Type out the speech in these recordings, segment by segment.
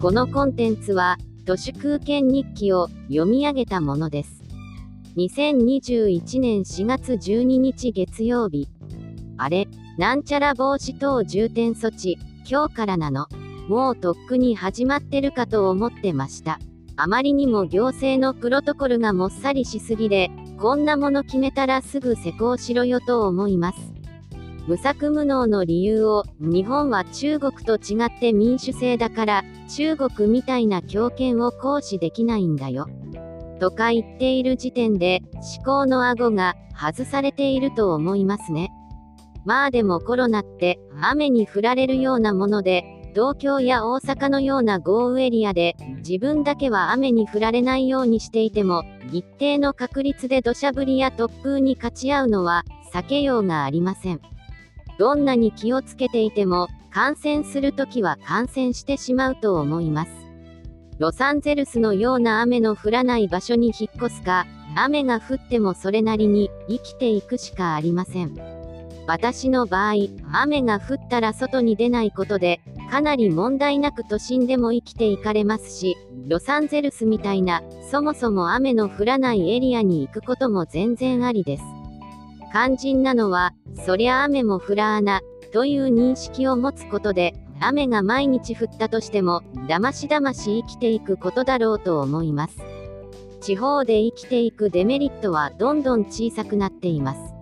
このコンテンツは、都市空間日記を読み上げたものです。2021年4月12日月曜日。あれ、なんちゃら防止等重点措置、今日からなの。もうとっくに始まってるかと思ってました。あまりにも行政のプロトコルがもっさりしすぎで、こんなもの決めたらすぐ施行しろよと思います。無策無能の理由を、日本は中国と違って民主制だから、中国みたいな強権を行使できないんだよ。とか言っている時点で、思考の顎が外されていると思いますね。まあでもコロナって、雨に降られるようなもので、東京や大阪のような豪雨エリアで、自分だけは雨に降られないようにしていても、一定の確率で土砂降りや突風に勝ち合うのは、避けようがありません。どんなに気をつけていても、感染するときは感染してしまうと思います。ロサンゼルスのような雨の降らない場所に引っ越すか、雨が降ってもそれなりに生きていくしかありません。私の場合、雨が降ったら外に出ないことで、かなり問題なく都心でも生きていかれますし、ロサンゼルスみたいな、そもそも雨の降らないエリアに行くことも全然ありです。肝心なのは、そりゃ雨も降らあな、という認識を持つことで、雨が毎日降ったとしても、だましだまし生きていくことだろうと思います。地方で生きていくデメリットはどんどん小さくなっています。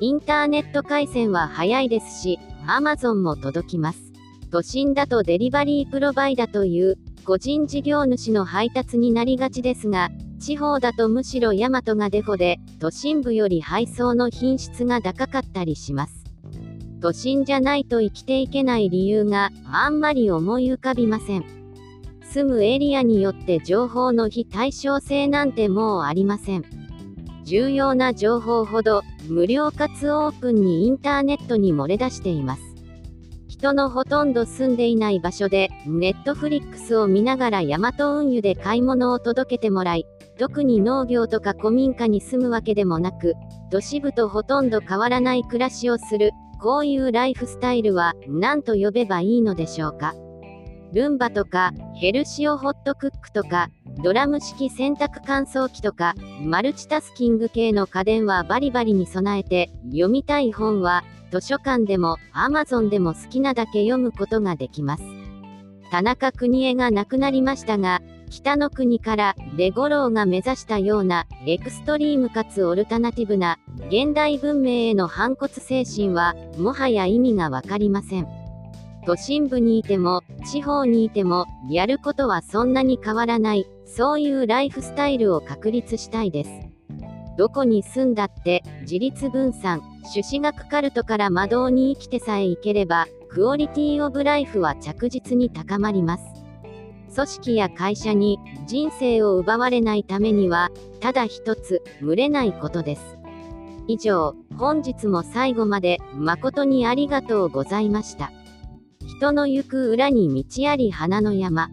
インターネット回線は早いですし、Amazon も届きます。都心だとデリバリープロバイダという個人事業主の配達になりがちですが、地方だとむしろヤマトがデフォで、都心部より配送の品質が高かったりします。都心じゃないと生きていけない理由があんまり思い浮かびません。住むエリアによって情報の非対称性なんてもうありません。重要な情報ほど無料かつオープンにインターネットに漏れ出しています。人のほとんど住んでいない場所で、ネットフリックスを見ながらヤマト運輸で買い物を届けてもらい、特に農業とか古民家に住むわけでもなく、都市部とほとんど変わらない暮らしをする、こういうライフスタイルは何と呼べばいいのでしょうか？ルンバとか、ヘルシオホットクックとか、ドラム式洗濯乾燥機とか、マルチタスキング系の家電はバリバリに備えて、読みたい本は、図書館でも、Amazon でも好きなだけ読むことができます。田中邦衛が亡くなりましたが、北の国からレゴローが目指したようなエクストリームかつオルタナティブな現代文明への反骨精神はもはや意味がわかりません。都心部にいても地方にいてもやることはそんなに変わらないそういうライフスタイルを確立したいです。どこに住んだって自立分散朱子学カルトから魔導に生きてさえいければクオリティオブライフは着実に高まります。組織や会社に人生を奪われないためには、ただ一つ、群れないことです。以上、本日も最後まで誠にありがとうございました。人の行く裏に道あり花の山。